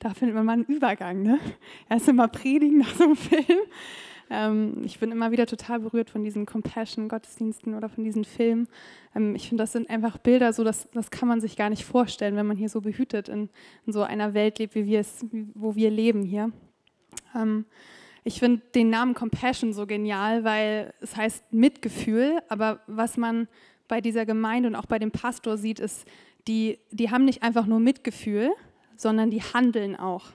da findet man mal einen Übergang. Ne? Erst immer predigen nach so einem Film. Ähm, ich bin immer wieder total berührt von diesen Compassion-Gottesdiensten oder von diesen Filmen. Ähm, ich finde, das sind einfach Bilder, so das, das kann man sich gar nicht vorstellen, wenn man hier so behütet in, in so einer Welt lebt, wie wir es, wo wir leben hier. Ähm, ich finde den Namen Compassion so genial, weil es heißt Mitgefühl, aber was man bei dieser Gemeinde und auch bei dem Pastor sieht, ist, die, die haben nicht einfach nur Mitgefühl, sondern die handeln auch.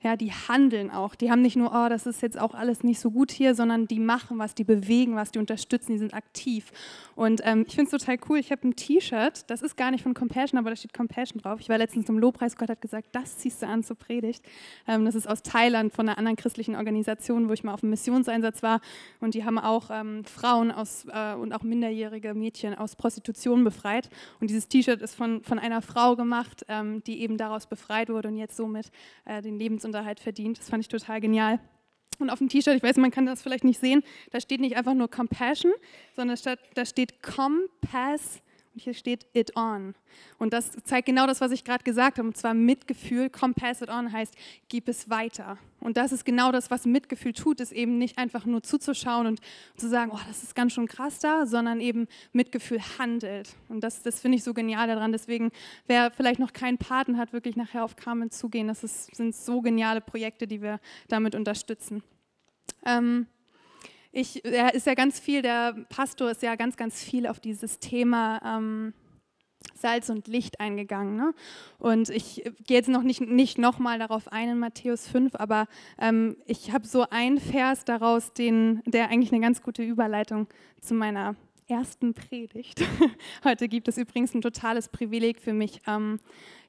Ja, die handeln auch. Die haben nicht nur, oh, das ist jetzt auch alles nicht so gut hier, sondern die machen was, die bewegen was, die unterstützen, die sind aktiv. Und ähm, ich finde es total cool. Ich habe ein T-Shirt, das ist gar nicht von Compassion, aber da steht Compassion drauf. Ich war letztens im Lobpreis, Gott hat gesagt, das ziehst du an zur Predigt. Ähm, das ist aus Thailand von einer anderen christlichen Organisation, wo ich mal auf einem Missionseinsatz war. Und die haben auch ähm, Frauen aus, äh, und auch minderjährige Mädchen aus Prostitution befreit. Und dieses T-Shirt ist von, von einer Frau gemacht, ähm, die eben daraus befreit wurde und jetzt somit äh, den Lebensunterhalt Lebensunterhalt verdient. Das fand ich total genial. Und auf dem T-Shirt, ich weiß, man kann das vielleicht nicht sehen, da steht nicht einfach nur Compassion, sondern da steht Compass hier steht it on. Und das zeigt genau das, was ich gerade gesagt habe, und zwar Mitgefühl. Compass it on heißt, gib es weiter. Und das ist genau das, was Mitgefühl tut, ist eben nicht einfach nur zuzuschauen und zu sagen, oh, das ist ganz schön krass da, sondern eben Mitgefühl handelt. Und das, das finde ich so genial daran. Deswegen, wer vielleicht noch keinen Paten hat, wirklich nachher auf Carmen zugehen. Das ist, sind so geniale Projekte, die wir damit unterstützen. Ähm, ich, er ist ja ganz viel, der Pastor ist ja ganz, ganz viel auf dieses Thema ähm, Salz und Licht eingegangen. Ne? Und ich gehe jetzt noch nicht, nicht nochmal darauf ein in Matthäus 5, aber ähm, ich habe so einen Vers daraus, den, der eigentlich eine ganz gute Überleitung zu meiner ersten Predigt. Heute gibt es übrigens ein totales Privileg für mich, ähm,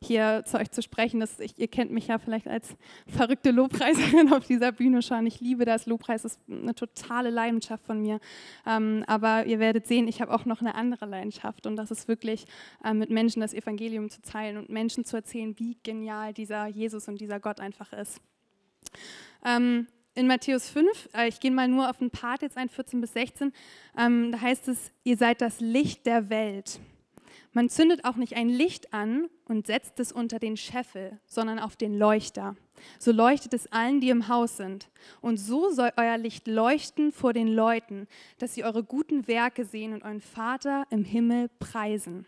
hier zu euch zu sprechen. Das, ich, ihr kennt mich ja vielleicht als verrückte Lobpreiserin auf dieser Bühne schon. Ich liebe das. Lobpreis ist eine totale Leidenschaft von mir. Ähm, aber ihr werdet sehen, ich habe auch noch eine andere Leidenschaft und das ist wirklich äh, mit Menschen das Evangelium zu teilen und Menschen zu erzählen, wie genial dieser Jesus und dieser Gott einfach ist. Ähm, in Matthäus 5, äh, ich gehe mal nur auf ein Part jetzt ein, 14 bis 16, ähm, da heißt es, ihr seid das Licht der Welt. Man zündet auch nicht ein Licht an und setzt es unter den Scheffel, sondern auf den Leuchter. So leuchtet es allen, die im Haus sind. Und so soll euer Licht leuchten vor den Leuten, dass sie eure guten Werke sehen und euren Vater im Himmel preisen.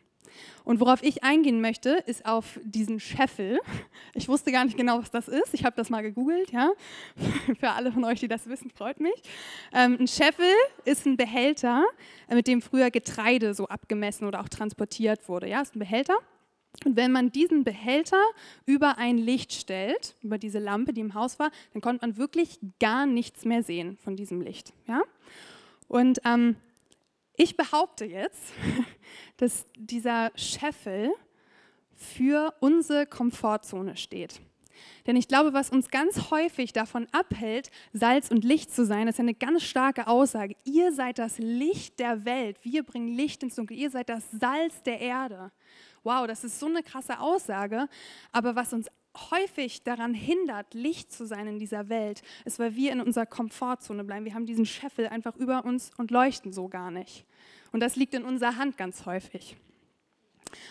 Und worauf ich eingehen möchte, ist auf diesen Scheffel. Ich wusste gar nicht genau, was das ist. Ich habe das mal gegoogelt. Ja? Für alle von euch, die das wissen, freut mich. Ähm, ein Scheffel ist ein Behälter, äh, mit dem früher Getreide so abgemessen oder auch transportiert wurde. Ja, ist ein Behälter. Und wenn man diesen Behälter über ein Licht stellt, über diese Lampe, die im Haus war, dann konnte man wirklich gar nichts mehr sehen von diesem Licht. Ja? Und ähm, ich behaupte jetzt, dass dieser Scheffel für unsere Komfortzone steht. Denn ich glaube, was uns ganz häufig davon abhält, Salz und Licht zu sein, ist eine ganz starke Aussage. Ihr seid das Licht der Welt. Wir bringen Licht ins Dunkel. Ihr seid das Salz der Erde. Wow, das ist so eine krasse Aussage. Aber was uns häufig daran hindert, Licht zu sein in dieser Welt, ist, weil wir in unserer Komfortzone bleiben. Wir haben diesen Scheffel einfach über uns und leuchten so gar nicht. Und das liegt in unserer Hand ganz häufig.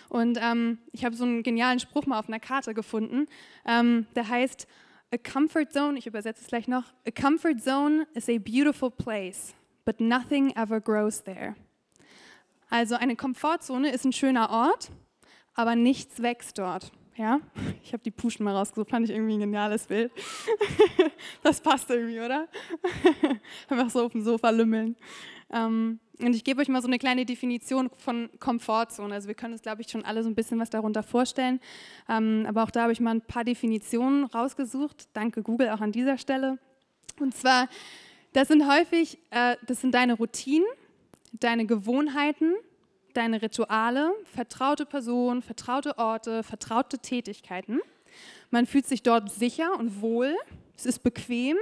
Und ähm, ich habe so einen genialen Spruch mal auf einer Karte gefunden, ähm, der heißt, A comfort zone, ich übersetze es gleich noch, a comfort zone is a beautiful place, but nothing ever grows there. Also eine Komfortzone ist ein schöner Ort, aber nichts wächst dort. Ja? Ich habe die Puschen mal rausgesucht, fand ich irgendwie ein geniales Bild. Das passt irgendwie, oder? Einfach so auf dem Sofa lümmeln. Ähm, und ich gebe euch mal so eine kleine Definition von Komfortzone. Also wir können uns, glaube ich, schon alle so ein bisschen was darunter vorstellen. Ähm, aber auch da habe ich mal ein paar Definitionen rausgesucht. Danke Google auch an dieser Stelle. Und zwar, das sind häufig, äh, das sind deine Routinen, deine Gewohnheiten, deine Rituale, vertraute Personen, vertraute Orte, vertraute Tätigkeiten. Man fühlt sich dort sicher und wohl. Es ist bequem,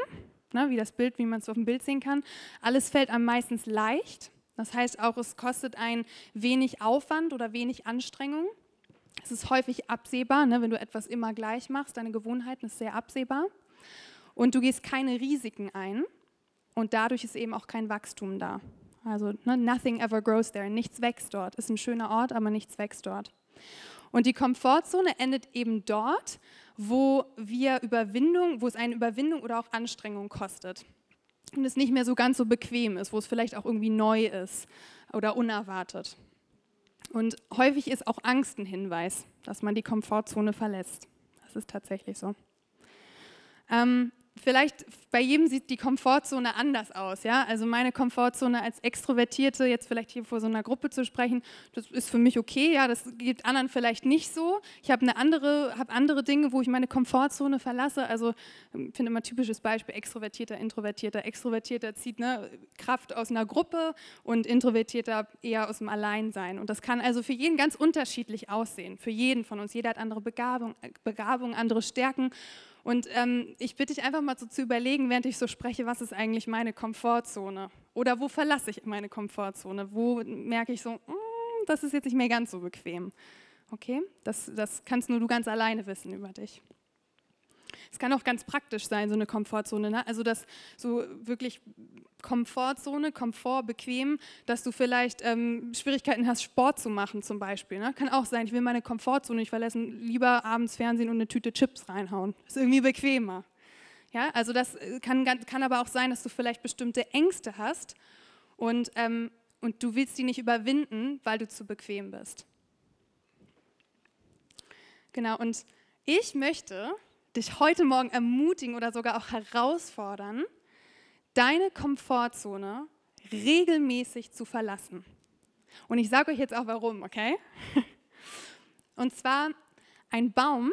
ne, wie das Bild, wie man es auf dem Bild sehen kann. Alles fällt einem meistens leicht. Das heißt auch, es kostet ein wenig Aufwand oder wenig Anstrengung. Es ist häufig absehbar, ne, wenn du etwas immer gleich machst. Deine Gewohnheiten ist sehr absehbar. Und du gehst keine Risiken ein. Und dadurch ist eben auch kein Wachstum da. Also ne, nothing ever grows there. Nichts wächst dort. Ist ein schöner Ort, aber nichts wächst dort. Und die Komfortzone endet eben dort, wo wir Überwindung, wo es eine Überwindung oder auch Anstrengung kostet. Und es nicht mehr so ganz so bequem ist, wo es vielleicht auch irgendwie neu ist oder unerwartet. Und häufig ist auch Angst ein Hinweis, dass man die Komfortzone verlässt. Das ist tatsächlich so. Ähm, vielleicht bei jedem sieht die Komfortzone anders aus. Ja? Also meine Komfortzone als Extrovertierte, jetzt vielleicht hier vor so einer Gruppe zu sprechen, das ist für mich okay. Ja, das geht anderen vielleicht nicht so. Ich habe eine andere, habe andere Dinge, wo ich meine Komfortzone verlasse. Also ich ähm, finde immer typisches Beispiel Extrovertierter, Introvertierter. Extrovertierter zieht ne, Kraft aus einer Gruppe und Introvertierter eher aus dem Alleinsein. Und das kann also für jeden ganz unterschiedlich aussehen. Für jeden von uns. Jeder hat andere Begabung, Begabung andere Stärken. Und ähm, ich bitte dich einfach mal so zu überlegen, während ich so spreche, was ist eigentlich meine Komfortzone? Oder wo verlasse ich meine Komfortzone? Wo merke ich so, mm, das ist jetzt nicht mehr ganz so bequem? Okay, das, das kannst nur du ganz alleine wissen über dich. Es kann auch ganz praktisch sein, so eine Komfortzone. Ne? Also das so wirklich Komfortzone, Komfort, bequem, dass du vielleicht ähm, Schwierigkeiten hast, Sport zu machen zum Beispiel. Ne? Kann auch sein, ich will meine Komfortzone nicht verlassen, lieber abends Fernsehen und eine Tüte Chips reinhauen. Ist irgendwie bequemer. Ja, also das äh, kann, kann aber auch sein, dass du vielleicht bestimmte Ängste hast und, ähm, und du willst die nicht überwinden, weil du zu bequem bist. Genau, und ich möchte dich heute Morgen ermutigen oder sogar auch herausfordern, deine Komfortzone regelmäßig zu verlassen. Und ich sage euch jetzt auch warum, okay? Und zwar, ein Baum,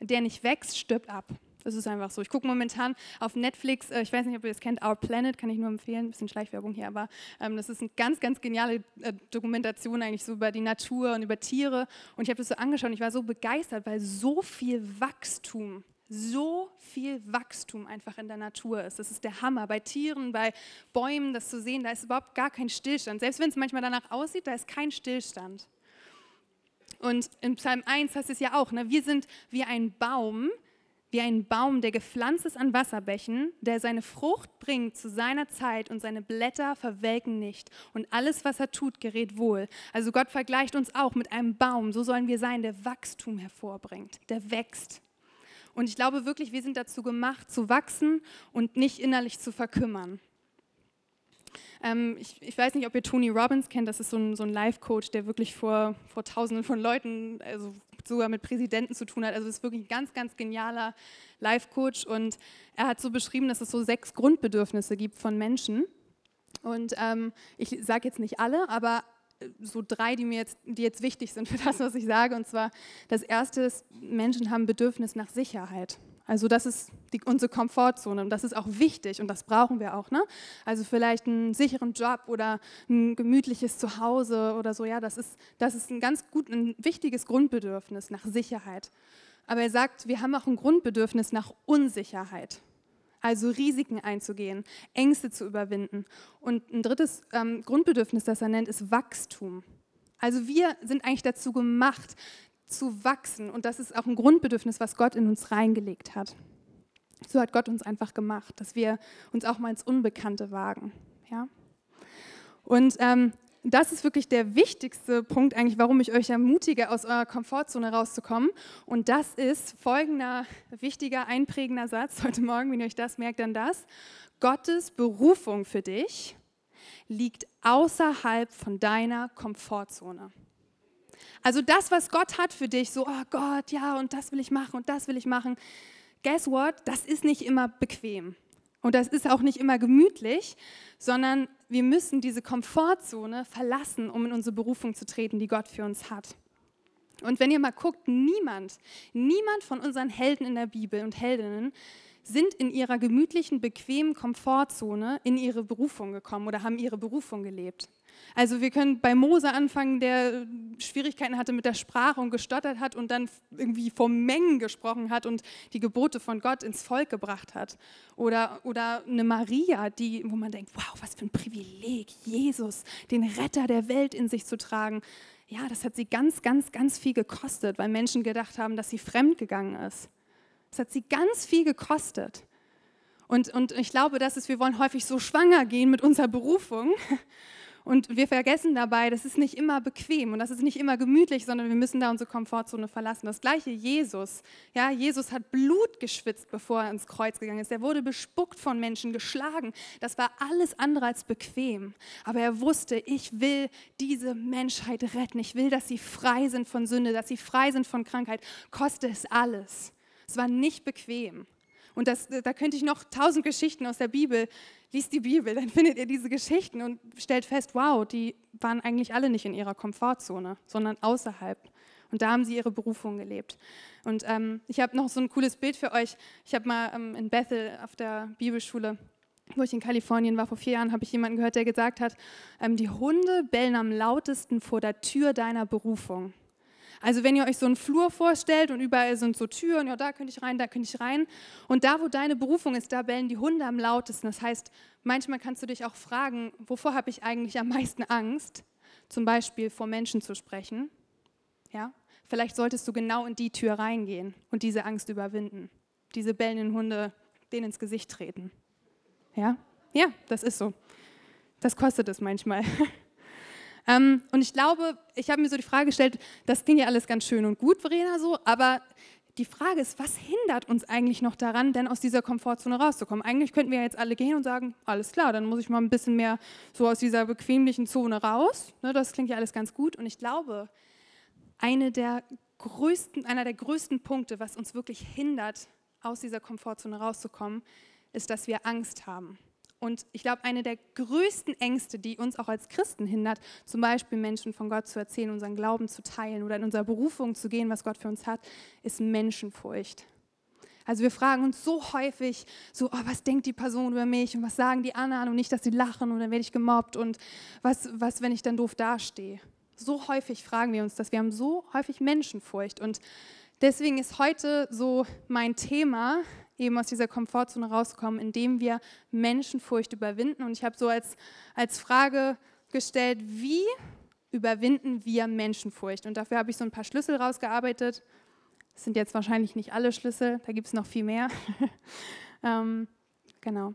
der nicht wächst, stirbt ab. Das ist einfach so. Ich gucke momentan auf Netflix, äh, ich weiß nicht, ob ihr das kennt, Our Planet, kann ich nur empfehlen, ein bisschen Schleichwerbung hier, aber ähm, das ist eine ganz, ganz geniale äh, Dokumentation eigentlich so über die Natur und über Tiere. Und ich habe das so angeschaut und ich war so begeistert, weil so viel Wachstum so viel Wachstum einfach in der Natur ist. Das ist der Hammer. Bei Tieren, bei Bäumen, das zu sehen, da ist überhaupt gar kein Stillstand. Selbst wenn es manchmal danach aussieht, da ist kein Stillstand. Und in Psalm 1 heißt es ja auch, ne, wir sind wie ein Baum, wie ein Baum, der gepflanzt ist an Wasserbächen, der seine Frucht bringt zu seiner Zeit und seine Blätter verwelken nicht. Und alles, was er tut, gerät wohl. Also Gott vergleicht uns auch mit einem Baum. So sollen wir sein, der Wachstum hervorbringt, der wächst. Und ich glaube wirklich, wir sind dazu gemacht, zu wachsen und nicht innerlich zu verkümmern. Ähm, ich, ich, weiß nicht, ob ihr Tony Robbins kennt, das ist so ein, so ein Life-Coach, der wirklich vor, vor Tausenden von Leuten, also sogar mit Präsidenten zu tun hat. Also ist wirklich ein ganz, ganz genialer Life-Coach und er hat so beschrieben, dass es so sechs Grundbedürfnisse gibt von Menschen. Und ähm, ich sage jetzt nicht alle, aber so drei, die mir jetzt, die jetzt wichtig sind für das, was ich sage. Und zwar das erste ist, Menschen haben Bedürfnis nach Sicherheit. Also das ist die, unsere Komfortzone und das ist auch wichtig und das brauchen wir auch. Ne? Also vielleicht einen sicheren Job oder ein gemütliches Zuhause oder so. Ja, das ist, das ist ein ganz gut, ein wichtiges Grundbedürfnis nach Sicherheit. Aber er sagt, wir haben auch ein Grundbedürfnis nach Unsicherheit also Risiken einzugehen, Ängste zu überwinden. Und ein drittes ähm, Grundbedürfnis, das er nennt, ist Wachstum. Also wir sind eigentlich dazu gemacht, zu wachsen. Und das ist auch ein Grundbedürfnis, was Gott in uns reingelegt hat. So hat Gott uns einfach gemacht, dass wir uns auch mal ins Unbekannte wagen. Ja? Und ähm, das ist wirklich der wichtigste Punkt eigentlich, warum ich euch ermutige, aus eurer Komfortzone rauszukommen. Und das ist folgender wichtiger, einprägender Satz heute Morgen, wenn ihr euch das merkt, dann das. Gottes Berufung für dich liegt außerhalb von deiner Komfortzone. Also das, was Gott hat für dich, so, oh Gott, ja, und das will ich machen und das will ich machen. Guess what? Das ist nicht immer bequem. Und das ist auch nicht immer gemütlich, sondern wir müssen diese Komfortzone verlassen, um in unsere Berufung zu treten, die Gott für uns hat. Und wenn ihr mal guckt, niemand, niemand von unseren Helden in der Bibel und Heldinnen sind in ihrer gemütlichen, bequemen Komfortzone in ihre Berufung gekommen oder haben ihre Berufung gelebt. Also wir können bei Mose anfangen, der Schwierigkeiten hatte mit der Sprache und gestottert hat und dann irgendwie vor Mengen gesprochen hat und die Gebote von Gott ins Volk gebracht hat. Oder, oder eine Maria, die, wo man denkt, wow, was für ein Privileg, Jesus, den Retter der Welt in sich zu tragen. Ja, das hat sie ganz, ganz, ganz viel gekostet, weil Menschen gedacht haben, dass sie fremd gegangen ist. Das hat sie ganz viel gekostet. Und, und ich glaube, dass es, wir wollen häufig so schwanger gehen mit unserer Berufung Und wir vergessen dabei, das ist nicht immer bequem und das ist nicht immer gemütlich, sondern wir müssen da unsere Komfortzone verlassen. Das gleiche Jesus. Ja, Jesus hat Blut geschwitzt, bevor er ins Kreuz gegangen ist. Er wurde bespuckt von Menschen, geschlagen. Das war alles andere als bequem. Aber er wusste, ich will diese Menschheit retten. Ich will, dass sie frei sind von Sünde, dass sie frei sind von Krankheit. Koste es alles. Es war nicht bequem. Und das, da könnte ich noch tausend Geschichten aus der Bibel, liest die Bibel, dann findet ihr diese Geschichten und stellt fest, wow, die waren eigentlich alle nicht in ihrer Komfortzone, sondern außerhalb. Und da haben sie ihre Berufung gelebt. Und ähm, ich habe noch so ein cooles Bild für euch. Ich habe mal ähm, in Bethel auf der Bibelschule, wo ich in Kalifornien war, vor vier Jahren, habe ich jemanden gehört, der gesagt hat, ähm, die Hunde bellen am lautesten vor der Tür deiner Berufung. Also wenn ihr euch so einen Flur vorstellt und überall sind so Türen, ja, da könnte ich rein, da könnte ich rein. Und da, wo deine Berufung ist, da bellen die Hunde am lautesten. Das heißt, manchmal kannst du dich auch fragen, wovor habe ich eigentlich am meisten Angst? Zum Beispiel vor Menschen zu sprechen. Ja? Vielleicht solltest du genau in die Tür reingehen und diese Angst überwinden. Diese bellenden Hunde denen ins Gesicht treten. Ja? Ja, das ist so. Das kostet es manchmal. Ähm, und ich glaube, ich habe mir so die Frage gestellt, das ging ja alles ganz schön und gut, Verena, so, aber die Frage ist, was hindert uns eigentlich noch daran, denn aus dieser Komfortzone rauszukommen? Eigentlich könnten wir ja jetzt alle gehen und sagen, alles klar, dann muss ich mal ein bisschen mehr so aus dieser bequemlichen Zone raus. Ne, das klingt ja alles ganz gut. Und ich glaube, eine der größten, einer der größten Punkte, was uns wirklich hindert, aus dieser Komfortzone rauszukommen, ist, dass wir Angst haben. Und ich glaube, eine der größten Ängste, die uns auch als Christen hindert, zum Beispiel Menschen von Gott zu erzählen, unseren Glauben zu teilen oder in unserer Berufung zu gehen, was Gott für uns hat, ist Menschenfurcht. Also wir fragen uns so häufig, so, oh, was denkt die Person über mich und was sagen die anderen und nicht, dass sie lachen und dann werde ich gemobbt und was, was, wenn ich dann doof dastehe. So häufig fragen wir uns das. Wir haben so häufig Menschenfurcht und deswegen ist heute so mein Thema, eben aus dieser Komfortzone rauskommen, indem wir Menschenfurcht überwinden. Und ich habe so als, als Frage gestellt, wie überwinden wir Menschenfurcht? Und dafür habe ich so ein paar Schlüssel rausgearbeitet. Das sind jetzt wahrscheinlich nicht alle Schlüssel, da gibt es noch viel mehr. ähm, genau.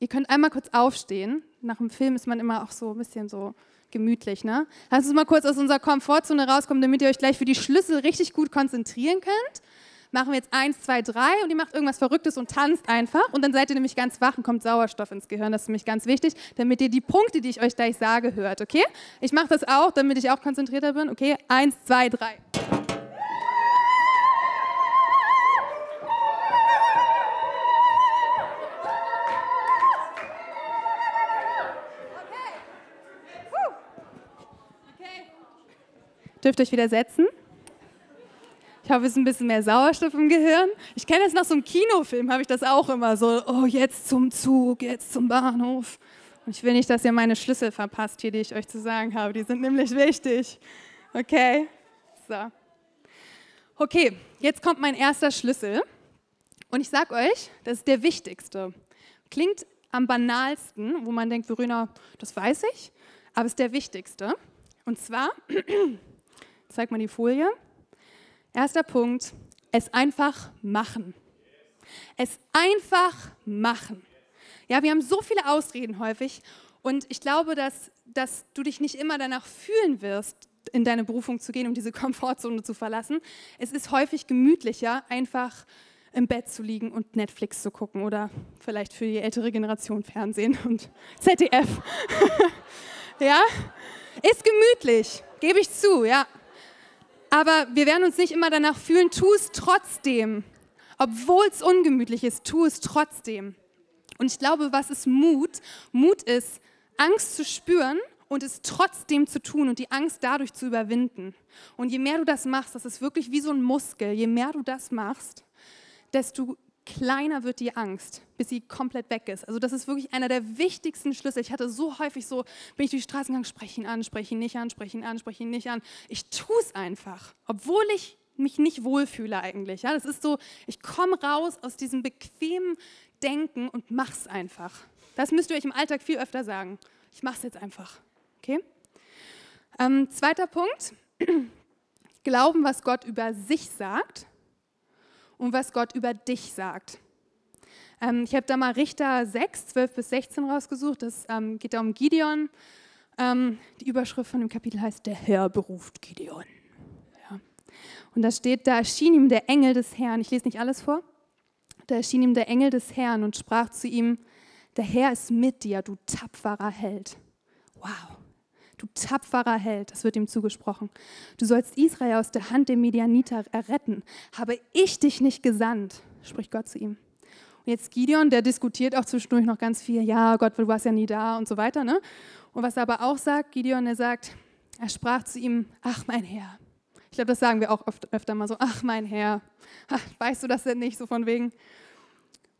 Ihr könnt einmal kurz aufstehen. Nach dem Film ist man immer auch so ein bisschen so gemütlich. Ne? Lass uns mal kurz aus unserer Komfortzone rauskommen, damit ihr euch gleich für die Schlüssel richtig gut konzentrieren könnt machen wir jetzt eins, zwei, drei und ihr macht irgendwas Verrücktes und tanzt einfach und dann seid ihr nämlich ganz wach und kommt Sauerstoff ins Gehirn. Das ist nämlich ganz wichtig, damit ihr die Punkte, die ich euch gleich sage, hört. Okay? Ich mache das auch, damit ich auch konzentrierter bin. Okay? Eins, zwei, drei. Dürft euch wieder setzen. Ich habe jetzt ein bisschen mehr Sauerstoff im Gehirn. Ich kenne das nach so einem Kinofilm, habe ich das auch immer so, oh, jetzt zum Zug, jetzt zum Bahnhof. Und ich will nicht, dass ihr meine Schlüssel verpasst hier, die ich euch zu sagen habe. Die sind nämlich wichtig. Okay? So. Okay, jetzt kommt mein erster Schlüssel. Und ich sage euch, das ist der wichtigste. Klingt am banalsten, wo man denkt, Verena, das weiß ich, aber es ist der wichtigste. Und zwar, zeig mal die Folie. Erster Punkt, es einfach machen. Es einfach machen. Ja, wir haben so viele Ausreden häufig und ich glaube, dass, dass du dich nicht immer danach fühlen wirst, in deine Berufung zu gehen, um diese Komfortzone zu verlassen. Es ist häufig gemütlicher, einfach im Bett zu liegen und Netflix zu gucken oder vielleicht für die ältere Generation Fernsehen und ZDF. ja, ist gemütlich, gebe ich zu, ja. Aber wir werden uns nicht immer danach fühlen, tu es trotzdem. Obwohl es ungemütlich ist, tu es trotzdem. Und ich glaube, was ist Mut? Mut ist, Angst zu spüren und es trotzdem zu tun und die Angst dadurch zu überwinden. Und je mehr du das machst, das ist wirklich wie so ein Muskel, je mehr du das machst, desto kleiner wird die Angst, bis sie komplett weg ist. Also das ist wirklich einer der wichtigsten Schlüssel. Ich hatte so häufig so, bin ich durch die Straßen gegangen, spreche ihn an, spreche ihn nicht an, spreche ihn an, spreche ihn nicht an. Ich tue es einfach, obwohl ich mich nicht wohlfühle eigentlich. Ja, das ist so, ich komme raus aus diesem bequemen Denken und mach's einfach. Das müsst ihr euch im Alltag viel öfter sagen. Ich mache es jetzt einfach. Okay? Ähm, zweiter Punkt. Glauben, was Gott über sich sagt und was Gott über dich sagt. Ähm, ich habe da mal Richter 6, 12 bis 16 rausgesucht. Das ähm, geht da um Gideon. Ähm, die Überschrift von dem Kapitel heißt, der Herr beruft Gideon. Ja. Und da steht, da erschien ihm der Engel des Herrn. Ich lese nicht alles vor. Da erschien ihm der Engel des Herrn und sprach zu ihm, der Herr ist mit dir, du tapferer Held. Wow, du tapferer Held, das wird ihm zugesprochen. Du sollst Israel aus der Hand der Medianiter erretten. Habe ich dich nicht gesandt, spricht Gott zu ihm. Und jetzt Gideon, der diskutiert auch zwischendurch noch ganz viel, ja Gott, du warst ja nie da und so weiter. Ne? Und was er aber auch sagt, Gideon, er sagt, er sprach zu ihm, ach mein Herr. Ich glaube, das sagen wir auch oft, öfter mal so, ach mein Herr, weißt du das denn nicht, so von wegen,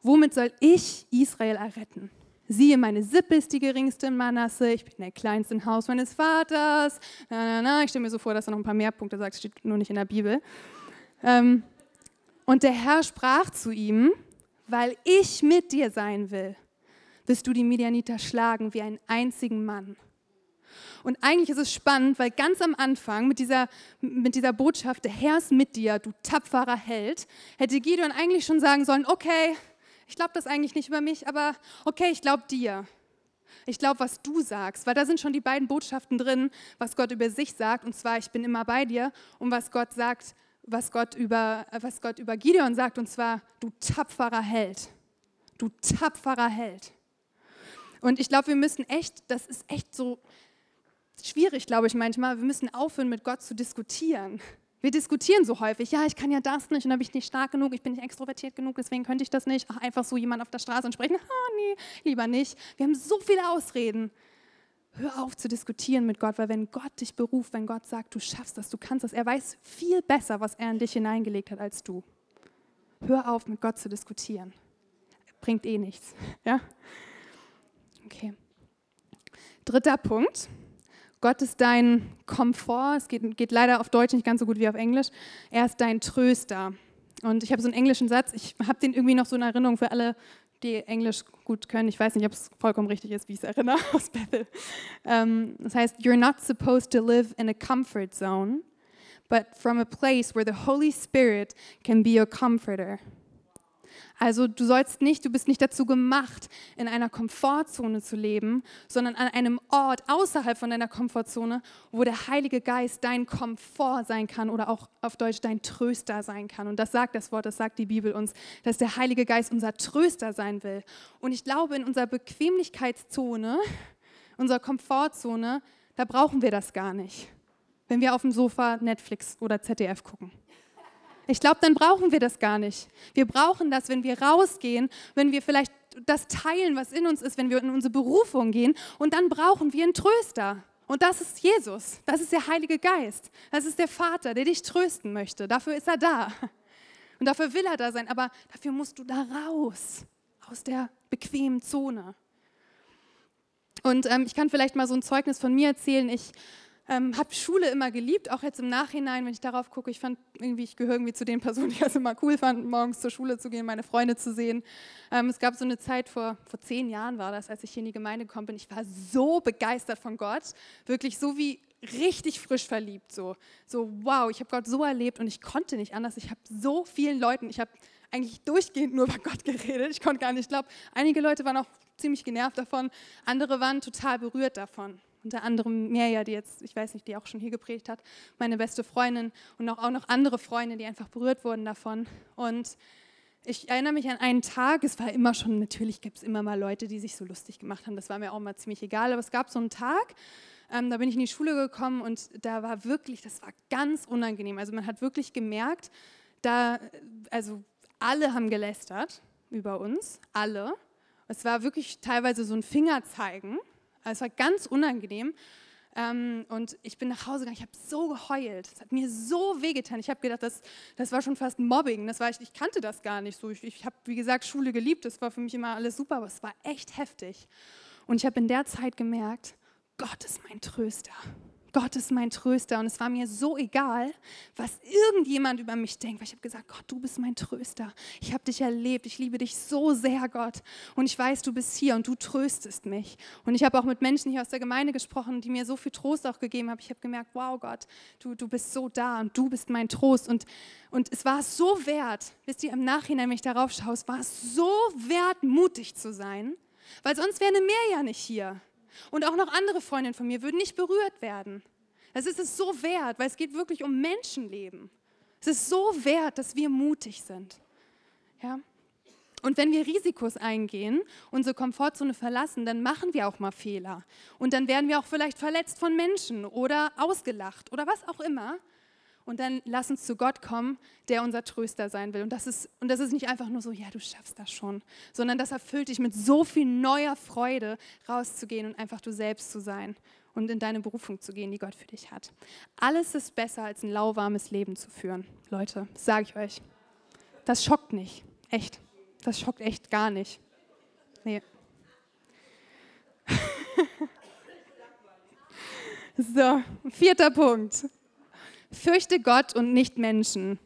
womit soll ich Israel erretten? Siehe, meine Sippe ist die geringste in Manasse, ich bin der kleinste im Haus meines Vaters. Na, na, na. Ich stelle mir so vor, dass er noch ein paar mehr Punkte sagt, steht nur nicht in der Bibel. Ähm, und der Herr sprach zu ihm, weil ich mit dir sein will, wirst du die Midianiter schlagen wie einen einzigen Mann. Und eigentlich ist es spannend, weil ganz am Anfang mit dieser, mit dieser Botschaft, der Herr ist mit dir, du tapferer Held, hätte Gideon eigentlich schon sagen sollen, okay, ich glaube das eigentlich nicht über mich, aber okay, ich glaube dir. Ich glaube, was du sagst, weil da sind schon die beiden Botschaften drin, was Gott über sich sagt, und zwar, ich bin immer bei dir, und was Gott sagt, was Gott über, was Gott über Gideon sagt, und zwar, du tapferer Held. Du tapferer Held. Und ich glaube, wir müssen echt, das ist echt so schwierig, glaube ich manchmal, wir müssen aufhören, mit Gott zu diskutieren. Wir diskutieren so häufig, ja, ich kann ja das nicht und dann bin ich nicht stark genug, ich bin nicht extrovertiert genug, deswegen könnte ich das nicht. Ach, einfach so jemand auf der Straße und sprechen, ah, nee, lieber nicht. Wir haben so viele Ausreden. Hör auf zu diskutieren mit Gott, weil wenn Gott dich beruft, wenn Gott sagt, du schaffst das, du kannst das, er weiß viel besser, was er in dich hineingelegt hat als du. Hör auf, mit Gott zu diskutieren. Bringt eh nichts. Ja? Okay. Dritter Punkt. Gott ist dein Komfort. Es geht, geht leider auf Deutsch nicht ganz so gut wie auf Englisch. Er ist dein Tröster. Und ich habe so einen englischen Satz, ich habe den irgendwie noch so in Erinnerung für alle, die Englisch gut können. Ich weiß nicht, ob es vollkommen richtig ist, wie ich es erinnere aus Bethel. Um, ähm, das heißt, you're not supposed to live in a comfort zone, but from a place where the Holy Spirit can be your comforter. Also du sollst nicht, du bist nicht dazu gemacht, in einer Komfortzone zu leben, sondern an einem Ort außerhalb von deiner Komfortzone, wo der Heilige Geist dein Komfort sein kann oder auch auf Deutsch dein Tröster sein kann. Und das sagt das Wort, das sagt die Bibel uns, dass der Heilige Geist unser Tröster sein will. Und ich glaube, in unserer Bequemlichkeitszone, unserer Komfortzone, da brauchen wir das gar nicht, wenn wir auf dem Sofa Netflix oder ZDF gucken. Ich glaube, dann brauchen wir das gar nicht. Wir brauchen das, wenn wir rausgehen, wenn wir vielleicht das teilen, was in uns ist, wenn wir in unsere Berufung gehen. Und dann brauchen wir einen Tröster. Und das ist Jesus. Das ist der Heilige Geist. Das ist der Vater, der dich trösten möchte. Dafür ist er da. Und dafür will er da sein. Aber dafür musst du da raus, aus der bequemen Zone. Und ähm, ich kann vielleicht mal so ein Zeugnis von mir erzählen. Ich ähm, habe Schule immer geliebt, auch jetzt im Nachhinein, wenn ich darauf gucke. Ich fand irgendwie, ich gehöre irgendwie zu den Personen, die es immer cool fanden, morgens zur Schule zu gehen, meine Freunde zu sehen. Ähm, es gab so eine Zeit vor, vor zehn Jahren war das, als ich hier in die Gemeinde gekommen bin. Ich war so begeistert von Gott, wirklich so wie richtig frisch verliebt. So, so wow, ich habe Gott so erlebt und ich konnte nicht anders. Ich habe so vielen Leuten, ich habe eigentlich durchgehend nur über Gott geredet. Ich konnte gar nicht, ich glaube, einige Leute waren auch ziemlich genervt davon, andere waren total berührt davon unter anderem Mirja, die jetzt, ich weiß nicht, die auch schon hier geprägt hat, meine beste Freundin und auch, auch noch andere Freunde, die einfach berührt wurden davon. Und ich erinnere mich an einen Tag, es war immer schon, natürlich gibt es immer mal Leute, die sich so lustig gemacht haben, das war mir auch mal ziemlich egal, aber es gab so einen Tag, ähm, da bin ich in die Schule gekommen und da war wirklich, das war ganz unangenehm. Also man hat wirklich gemerkt, da, also alle haben gelästert über uns, alle. Es war wirklich teilweise so ein Fingerzeigen es war ganz unangenehm. Ähm, und ich bin nach Hause gegangen, ich habe so geheult. Es hat mir so wehgetan. Ich habe gedacht, das, das war schon fast Mobbing. Das war, ich, ich kannte das gar nicht so. Ich, ich habe, wie gesagt, Schule geliebt. Das war für mich immer alles super, aber es war echt heftig. Und ich habe in der Zeit gemerkt, Gott ist mein Tröster. Gott ist mein Tröster und es war mir so egal, was irgendjemand über mich denkt, weil ich habe gesagt, Gott, du bist mein Tröster. Ich habe dich erlebt, ich liebe dich so sehr, Gott. Und ich weiß, du bist hier und du tröstest mich. Und ich habe auch mit Menschen hier aus der Gemeinde gesprochen, die mir so viel Trost auch gegeben haben. Ich habe gemerkt, wow, Gott, du, du bist so da und du bist mein Trost. Und, und es war so wert, wisst ihr, im Nachhinein, wenn ich darauf schaue, es war so wert, mutig zu sein, weil sonst wäre eine mehr ja nicht hier. Und auch noch andere Freundinnen von mir würden nicht berührt werden. Das ist es so wert, weil es geht wirklich um Menschenleben. Es ist so wert, dass wir mutig sind. Ja? Und wenn wir Risikos eingehen, unsere Komfortzone verlassen, dann machen wir auch mal Fehler. Und dann werden wir auch vielleicht verletzt von Menschen oder ausgelacht oder was auch immer. Und dann lass uns zu Gott kommen, der unser Tröster sein will. Und das, ist, und das ist nicht einfach nur so, ja, du schaffst das schon, sondern das erfüllt dich mit so viel neuer Freude, rauszugehen und einfach du selbst zu sein und in deine Berufung zu gehen, die Gott für dich hat. Alles ist besser, als ein lauwarmes Leben zu führen. Leute, sage ich euch. Das schockt nicht. Echt. Das schockt echt gar nicht. Nee. so, vierter Punkt. Fürchte Gott und nicht Menschen.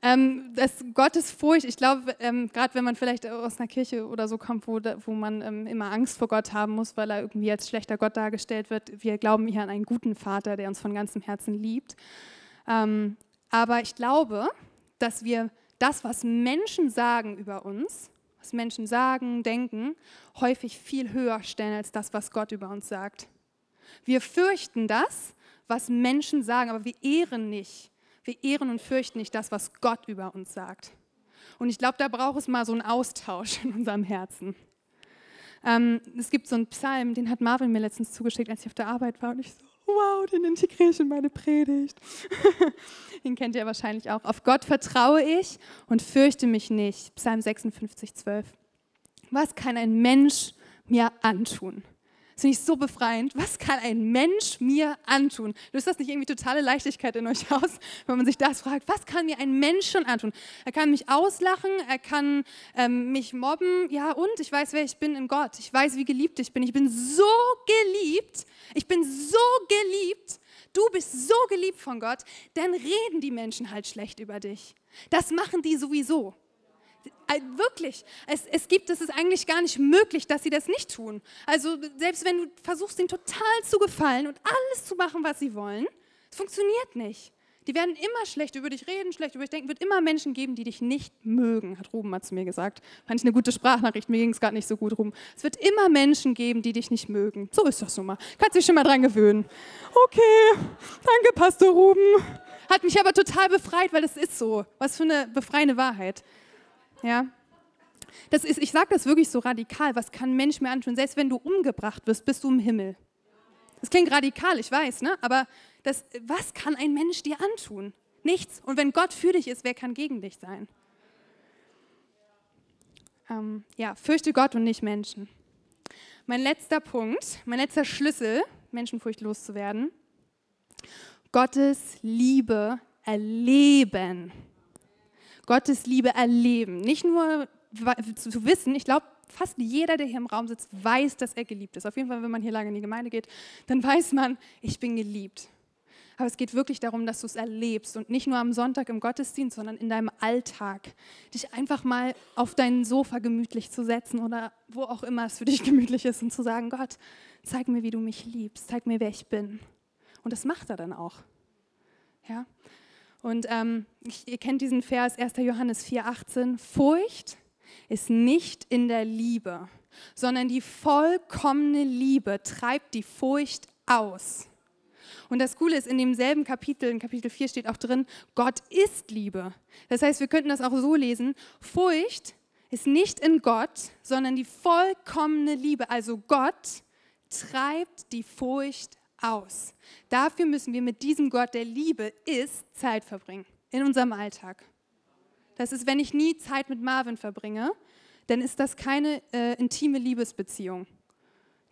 Ähm, das Gottesfurcht, ich glaube, ähm, gerade wenn man vielleicht aus einer Kirche oder so kommt, wo, wo man ähm, immer Angst vor Gott haben muss, weil er irgendwie als schlechter Gott dargestellt wird, wir glauben hier an einen guten Vater, der uns von ganzem Herzen liebt. Ähm, aber ich glaube, dass wir das, was Menschen sagen über uns, was Menschen sagen, denken, häufig viel höher stellen als das, was Gott über uns sagt. Wir fürchten das, was Menschen sagen, aber wir ehren nicht. Wir ehren und fürchten nicht das, was Gott über uns sagt. Und ich glaube, da braucht es mal so einen Austausch in unserem Herzen. Ähm, es gibt so einen Psalm, den hat Marvin mir letztens zugeschickt, als ich auf der Arbeit war. Und ich so, wow, den integriere ich in meine Predigt. den kennt ihr wahrscheinlich auch. Auf Gott vertraue ich und fürchte mich nicht. Psalm 56, 12. Was kann ein Mensch mir antun? Das finde ich so befreiend. Was kann ein Mensch mir antun? Löst das nicht irgendwie totale Leichtigkeit in euch aus, wenn man sich das fragt? Was kann mir ein Mensch schon antun? Er kann mich auslachen, er kann ähm, mich mobben. Ja, und ich weiß, wer ich bin in Gott. Ich weiß, wie geliebt ich bin. Ich bin so geliebt. Ich bin so geliebt. Du bist so geliebt von Gott. Dann reden die Menschen halt schlecht über dich. Das machen die sowieso. Äh, wirklich, es, es gibt, es ist eigentlich gar nicht möglich, dass sie das nicht tun. Also selbst wenn du versuchst, ihnen total zu gefallen und alles zu machen, was sie wollen, es funktioniert nicht. Die werden immer schlecht über dich reden, schlecht über dich denken. wird immer Menschen geben, die dich nicht mögen, hat Ruben mal zu mir gesagt. Fand ich eine gute Sprachnachricht, mir ging es gerade nicht so gut, Ruben. Es wird immer Menschen geben, die dich nicht mögen. So ist das nun mal. Kannst dich schon mal dran gewöhnen. Okay, danke, Pastor Ruben. Hat mich aber total befreit, weil das ist so. Was für eine befreiende Wahrheit. Ja? Das ist, ich sage das wirklich so radikal. Was kann ein Mensch mir antun? Selbst wenn du umgebracht wirst, bist du im Himmel. Das klingt radikal, ich weiß, ne? aber das, was kann ein Mensch dir antun? Nichts. Und wenn Gott für dich ist, wer kann gegen dich sein? Ähm, ja, fürchte Gott und nicht Menschen. Mein letzter Punkt, mein letzter Schlüssel, Menschenfurcht loszuwerden. Gottes Liebe erleben. Gottes Liebe erleben. Nicht nur zu wissen, ich glaube, fast jeder, der hier im Raum sitzt, weiß, dass er geliebt ist. Auf jeden Fall, wenn man hier lange in die Gemeinde geht, dann weiß man, ich bin geliebt. Aber es geht wirklich darum, dass du es erlebst und nicht nur am Sonntag im Gottesdienst, sondern in deinem Alltag. Dich einfach mal auf dein Sofa gemütlich zu setzen oder wo auch immer es für dich gemütlich ist und zu sagen, Gott, zeig mir, wie du mich liebst, zeig mir, wer ich bin. Und das macht er dann auch. Ja? Und ähm, ihr kennt diesen Vers 1. Johannes 4,18. Furcht ist nicht in der Liebe, sondern die vollkommene Liebe treibt die Furcht aus. Und das Coole ist, in demselben Kapitel, in Kapitel 4 steht auch drin, Gott ist Liebe. Das heißt, wir könnten das auch so lesen, Furcht ist nicht in Gott, sondern die vollkommene Liebe. Also Gott treibt die Furcht aus. Dafür müssen wir mit diesem Gott, der Liebe ist, Zeit verbringen in unserem Alltag. Das ist, wenn ich nie Zeit mit Marvin verbringe, dann ist das keine äh, intime Liebesbeziehung.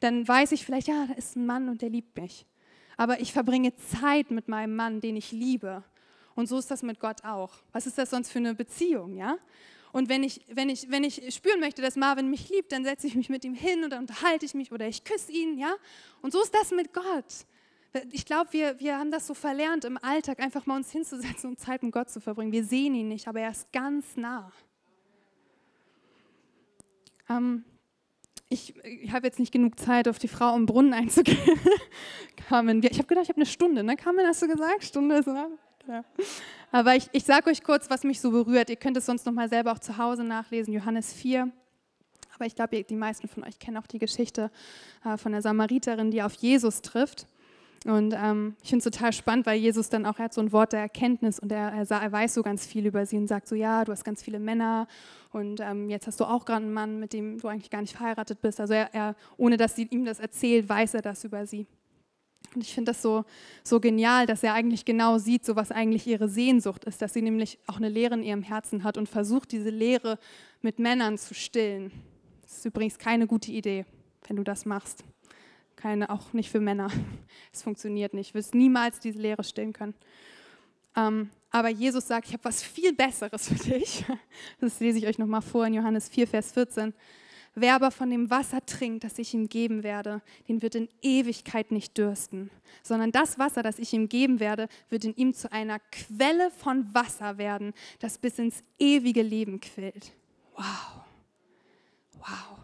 Dann weiß ich vielleicht, ja, da ist ein Mann und der liebt mich. Aber ich verbringe Zeit mit meinem Mann, den ich liebe. Und so ist das mit Gott auch. Was ist das sonst für eine Beziehung, ja? Und wenn ich, wenn, ich, wenn ich spüren möchte, dass Marvin mich liebt, dann setze ich mich mit ihm hin dann unterhalte ich mich oder ich küsse ihn, ja? Und so ist das mit Gott. Ich glaube, wir, wir haben das so verlernt, im Alltag einfach mal uns hinzusetzen und Zeit mit Gott zu verbringen. Wir sehen ihn nicht, aber er ist ganz nah. Ähm, ich, ich habe jetzt nicht genug Zeit, auf die Frau im Brunnen einzugehen. Carmen, ich habe gedacht, ich habe eine Stunde, ne? Carmen, hast du gesagt? Stunde ist, ja. Aber ich, ich sage euch kurz, was mich so berührt. Ihr könnt es sonst noch mal selber auch zu Hause nachlesen, Johannes 4. Aber ich glaube, die meisten von euch kennen auch die Geschichte äh, von der Samariterin, die auf Jesus trifft. Und ähm, ich finde es total spannend, weil Jesus dann auch, er hat so ein Wort der Erkenntnis und er, er, er, weiß so ganz viel über sie und sagt so, ja, du hast ganz viele Männer und ähm, jetzt hast du auch gerade einen Mann, mit dem du eigentlich gar nicht verheiratet bist. Also er, er, ohne dass sie ihm das erzählt, weiß er das über sie. Und ich finde das so, so genial, dass er eigentlich genau sieht, so was eigentlich ihre Sehnsucht ist, dass sie nämlich auch eine Leere in ihrem Herzen hat und versucht, diese Leere mit Männern zu stillen. Das ist übrigens keine gute Idee, wenn du das machst. Keine, auch nicht für Männer. Es funktioniert nicht. Du wirst niemals diese Leere stillen können. Ähm, aber Jesus sagt, ich habe was viel Besseres für dich. Das lese ich euch nochmal vor in Johannes 4, Vers 14. Wer aber von dem Wasser trinkt, das ich ihm geben werde, den wird in Ewigkeit nicht dürsten, sondern das Wasser, das ich ihm geben werde, wird in ihm zu einer Quelle von Wasser werden, das bis ins ewige Leben quillt. Wow. Wow.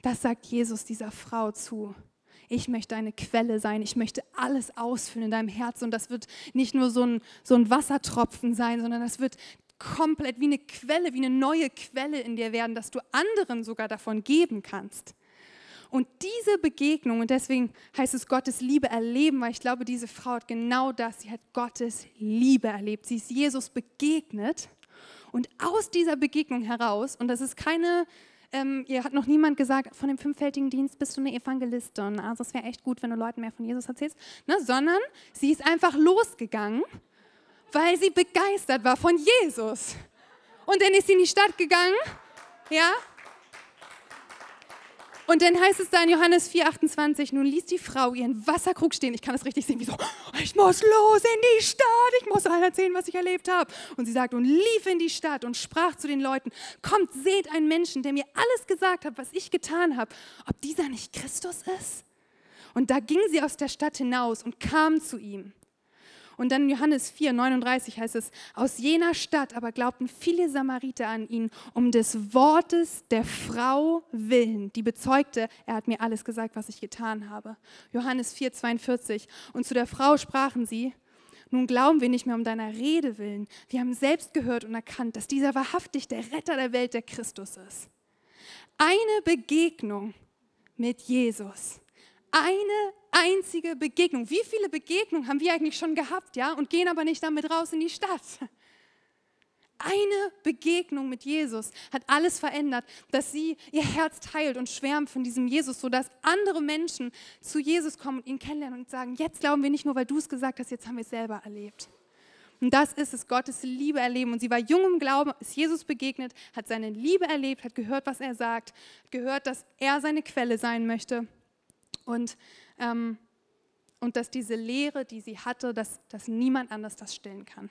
Das sagt Jesus dieser Frau zu. Ich möchte eine Quelle sein. Ich möchte alles ausfüllen in deinem Herz. Und das wird nicht nur so ein, so ein Wassertropfen sein, sondern das wird komplett wie eine Quelle, wie eine neue Quelle in dir werden, dass du anderen sogar davon geben kannst. Und diese Begegnung, und deswegen heißt es Gottes Liebe erleben, weil ich glaube, diese Frau hat genau das, sie hat Gottes Liebe erlebt. Sie ist Jesus begegnet und aus dieser Begegnung heraus, und das ist keine, ähm, ihr hat noch niemand gesagt, von dem fünffältigen Dienst bist du eine Evangelistin, also es wäre echt gut, wenn du Leuten mehr von Jesus erzählst, ne? sondern sie ist einfach losgegangen, weil sie begeistert war von Jesus. Und dann ist sie in die Stadt gegangen, ja, und dann heißt es da in Johannes 4,28, nun ließ die Frau ihren Wasserkrug stehen. Ich kann das richtig sehen, wie so, ich muss los in die Stadt, ich muss allen erzählen, was ich erlebt habe. Und sie sagt, und lief in die Stadt und sprach zu den Leuten, kommt, seht einen Menschen, der mir alles gesagt hat, was ich getan habe, ob dieser nicht Christus ist. Und da ging sie aus der Stadt hinaus und kam zu ihm. Und dann in Johannes 4, 39 heißt es, aus jener Stadt aber glaubten viele Samariter an ihn, um des Wortes der Frau willen, die bezeugte, er hat mir alles gesagt, was ich getan habe. Johannes 4, 42. Und zu der Frau sprachen sie, nun glauben wir nicht mehr um deiner Rede willen. Wir haben selbst gehört und erkannt, dass dieser wahrhaftig der Retter der Welt, der Christus ist. Eine Begegnung mit Jesus. Eine einzige Begegnung. Wie viele Begegnungen haben wir eigentlich schon gehabt, ja, und gehen aber nicht damit raus in die Stadt? Eine Begegnung mit Jesus hat alles verändert, dass sie ihr Herz teilt und schwärmt von diesem Jesus, sodass andere Menschen zu Jesus kommen und ihn kennenlernen und sagen, jetzt glauben wir nicht nur, weil du es gesagt hast, jetzt haben wir es selber erlebt. Und das ist es, Gottes Liebe erleben. Und sie war jung im Glauben, ist Jesus begegnet, hat seine Liebe erlebt, hat gehört, was er sagt, gehört, dass er seine Quelle sein möchte. Und ähm, und dass diese Lehre, die sie hatte, dass, dass niemand anders das stillen kann.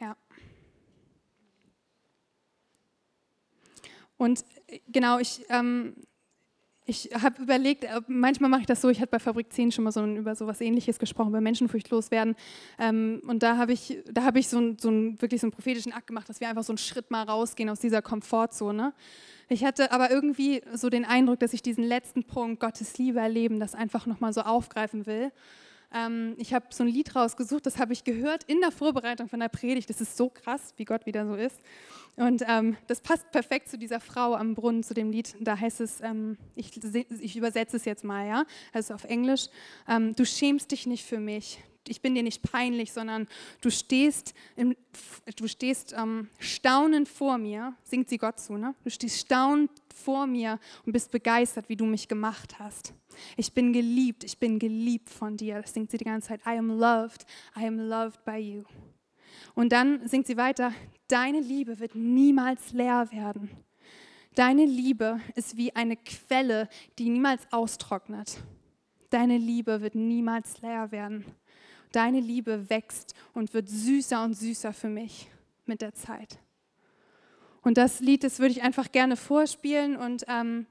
Ja. Und äh, genau, ich, ähm, ich habe überlegt, äh, manchmal mache ich das so, ich hatte bei Fabrik 10 schon mal so über so was ähnliches gesprochen, über menschenfurchtlos werden. Ähm, und da habe ich, da hab ich so, ein, so ein, wirklich so einen prophetischen Akt gemacht, dass wir einfach so einen Schritt mal rausgehen aus dieser Komfortzone. Ich hatte aber irgendwie so den Eindruck, dass ich diesen letzten Punkt, Gottes Liebe erleben, das einfach nochmal so aufgreifen will. Ähm, ich habe so ein Lied rausgesucht, das habe ich gehört in der Vorbereitung von der Predigt. Das ist so krass, wie Gott wieder so ist. Und ähm, das passt perfekt zu dieser Frau am Brunnen, zu dem Lied. Da heißt es, ähm, ich, ich, übersetze es jetzt mal, ja, also auf Englisch, ähm, du schämst dich nicht für mich, ich bin dir nicht peinlich, sondern du stehst, im, du stehst ähm, staunend vor mir, singt sie Gott zu, ne? Du stehst staunend vor mir und bist begeistert, wie du mich gemacht hast. Ich bin geliebt, ich bin geliebt von dir. Das singt sie die ganze Zeit. I am loved, I am loved by you. Und dann singt sie weiter, deine Liebe wird niemals leer werden. Deine Liebe ist wie eine Quelle, die niemals austrocknet. Deine Liebe wird niemals leer werden deine Liebe wächst und wird süßer und süßer für mich mit der Zeit. Und das Lied, das würde ich einfach gerne vorspielen und ähm,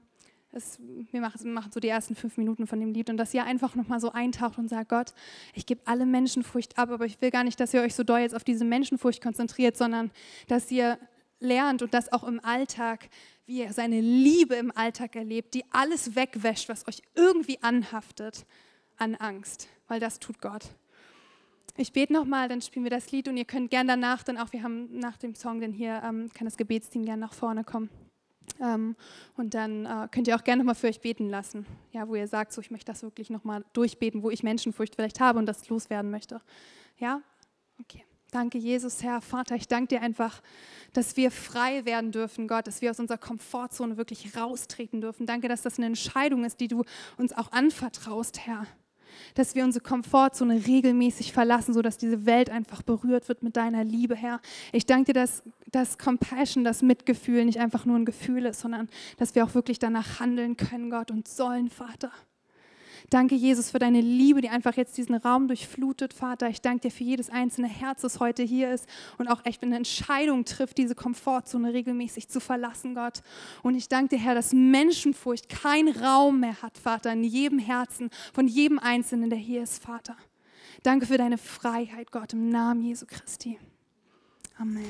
das, wir machen, so die ersten fünf Minuten von dem Lied und dass ihr einfach nochmal so eintaucht und sagt, Gott, ich gebe alle Menschenfurcht ab, aber ich will gar nicht, dass ihr euch so doll jetzt auf diese Menschenfurcht konzentriert, sondern dass ihr lernt und das auch im Alltag, wie ihr seine Liebe im Alltag erlebt, die alles wegwäscht, was euch irgendwie anhaftet an Angst, weil das tut Gott. Ich bete nochmal, dann spielen wir das Lied und ihr könnt gern danach dann auch, wir haben nach dem Song dann hier, ähm, kann das Gebetsteam gern nach vorne kommen. Ähm, und dann äh, könnt ihr auch gerne nochmal für euch beten lassen, ja, wo ihr sagt, so ich möchte das wirklich nochmal durchbeten, wo ich Menschenfurcht vielleicht habe und das loswerden möchte. Ja? Okay. Danke, Jesus, Herr, Vater. Ich danke dir einfach, dass wir frei werden dürfen, Gott, dass wir aus unserer Komfortzone wirklich raustreten dürfen. Danke, dass das eine Entscheidung ist, die du uns auch anvertraust, Herr dass wir unsere Komfortzone regelmäßig verlassen, sodass diese Welt einfach berührt wird mit deiner Liebe, Herr. Ich danke dir, dass das Compassion, das Mitgefühl nicht einfach nur ein Gefühl ist, sondern dass wir auch wirklich danach handeln können, Gott, und sollen, Vater. Danke, Jesus, für deine Liebe, die einfach jetzt diesen Raum durchflutet, Vater. Ich danke dir für jedes einzelne Herz, das heute hier ist und auch echt eine Entscheidung trifft, diese Komfortzone regelmäßig zu verlassen, Gott. Und ich danke dir, Herr, dass Menschenfurcht keinen Raum mehr hat, Vater, in jedem Herzen, von jedem Einzelnen, der hier ist, Vater. Danke für deine Freiheit, Gott, im Namen Jesu Christi. Amen.